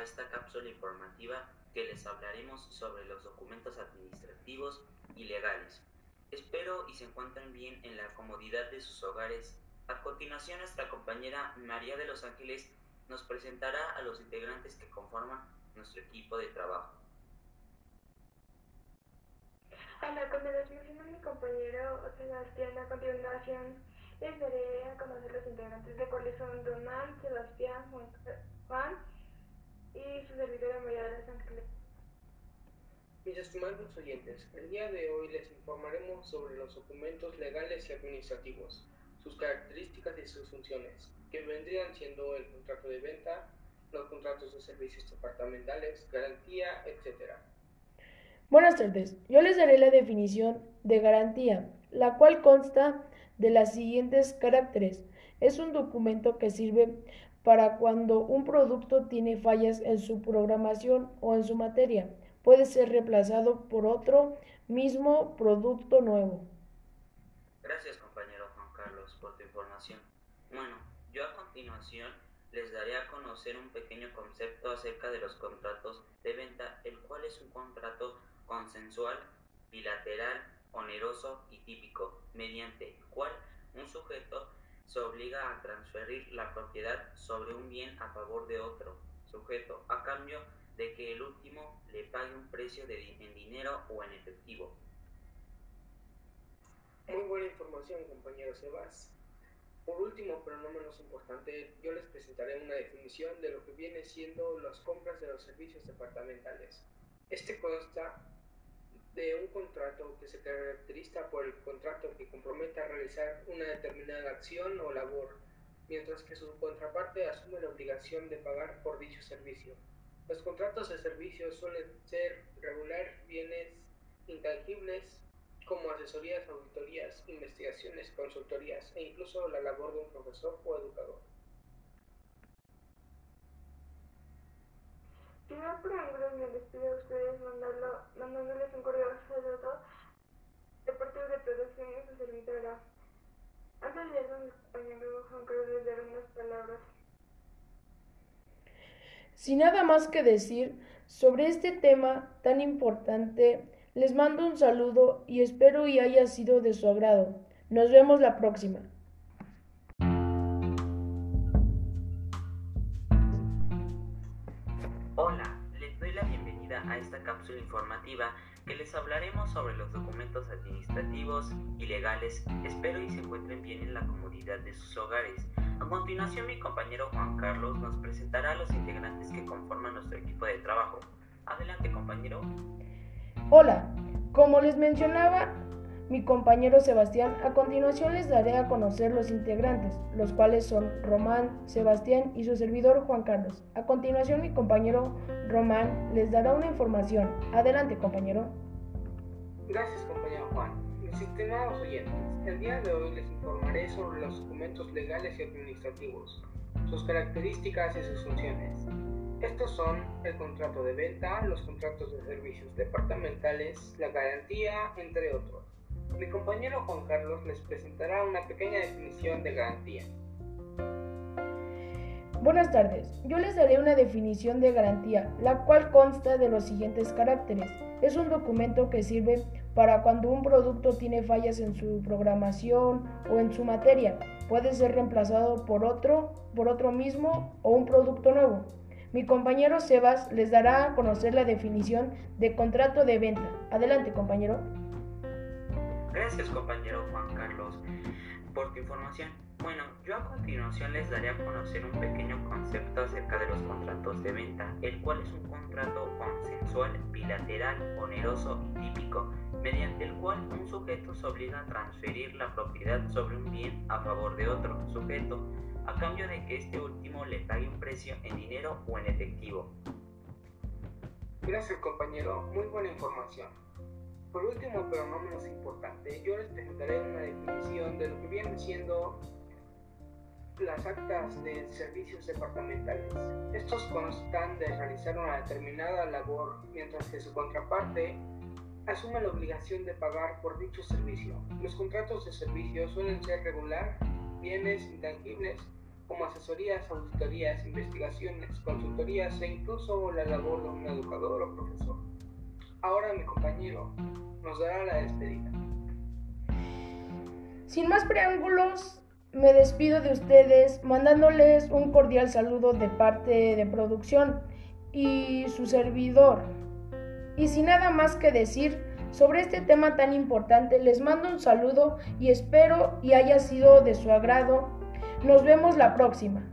a esta cápsula informativa que les hablaremos sobre los documentos administrativos y legales. Espero y se encuentren bien en la comodidad de sus hogares. A continuación, nuestra compañera María de los Ángeles nos presentará a los integrantes que conforman nuestro equipo de trabajo. A la continuación mi compañero Sebastián, a continuación les daré a conocer los integrantes de cuáles son Donald, Sebastián, Juan y su servidora María de los Ángeles. Mis estimados oyentes, el día de hoy les informaremos sobre los documentos legales y administrativos, sus características y sus funciones, que vendrían siendo el contrato de venta, los contratos de servicios departamentales, garantía, etc. Buenas tardes, yo les daré la definición de garantía, la cual consta de las siguientes caracteres. Es un documento que sirve para cuando un producto tiene fallas en su programación o en su materia puede ser reemplazado por otro mismo producto nuevo. Gracias compañero Juan Carlos por tu información. Bueno, yo a continuación les daré a conocer un pequeño concepto acerca de los contratos de venta, el cual es un contrato consensual, bilateral, oneroso y típico, mediante el cual un sujeto se obliga a transferir la propiedad sobre un bien a favor de otro sujeto a cambio de que el último le pague un precio de, en dinero o en efectivo. Muy buena información, compañero Sebas. Por último, pero no menos importante, yo les presentaré una definición de lo que viene siendo las compras de los servicios departamentales. Este consta de un contrato que se caracteriza por el contrato que compromete a realizar una determinada acción o labor, mientras que su contraparte asume la obligación de pagar por dicho servicio. Los contratos de servicios suelen ser regular bienes intangibles como asesorías, auditorías, investigaciones, consultorías e incluso la labor de un profesor o educador. Señor Preángulo, me despido a ustedes mandando, mandándoles un cordial saludo de parte de producción y su servidora. Sin nada más que decir sobre este tema tan importante, les mando un saludo y espero y haya sido de su agrado. Nos vemos la próxima. Hola, les doy la bienvenida a esta cápsula informativa que les hablaremos sobre los documentos administrativos y legales. Espero y se encuentren bien en la comodidad de sus hogares. A continuación, mi compañero Juan Carlos nos presentará a los integrantes que conforman nuestro equipo de trabajo. Adelante, compañero. Hola, como les mencionaba mi compañero Sebastián, a continuación les daré a conocer los integrantes, los cuales son Román, Sebastián y su servidor Juan Carlos. A continuación mi compañero Román les dará una información. Adelante, compañero. Gracias, compañero Juan. Estimados oyentes, el día de hoy les informaré sobre los documentos legales y administrativos, sus características y sus funciones. Estos son el contrato de venta, los contratos de servicios departamentales, la garantía, entre otros. Mi compañero Juan Carlos les presentará una pequeña definición de garantía. Buenas tardes, yo les daré una definición de garantía, la cual consta de los siguientes caracteres. Es un documento que sirve para cuando un producto tiene fallas en su programación o en su materia. Puede ser reemplazado por otro, por otro mismo o un producto nuevo. Mi compañero Sebas les dará a conocer la definición de contrato de venta. Adelante, compañero. Gracias, compañero Juan Carlos, por tu información. Bueno, yo a continuación les daré a conocer un pequeño concepto acerca de los contratos de venta, el cual es un contrato consensual, bilateral, oneroso y típico, mediante el cual un sujeto se obliga a transferir la propiedad sobre un bien a favor de otro sujeto, a cambio de que este último le pague un precio en dinero o en efectivo. Gracias compañero, muy buena información. Por último, pero no menos importante, yo les presentaré una definición de lo que vienen siendo las actas de servicios departamentales. Estos constan de realizar una determinada labor, mientras que su contraparte asume la obligación de pagar por dicho servicio. Los contratos de servicio suelen ser regular, bienes intangibles, como asesorías, auditorías, investigaciones, consultorías e incluso la labor de un educador o profesor. Ahora mi compañero nos dará la despedida. Sin más preámbulos, me despido de ustedes mandándoles un cordial saludo de parte de producción y su servidor. Y sin nada más que decir sobre este tema tan importante, les mando un saludo y espero y haya sido de su agrado. Nos vemos la próxima.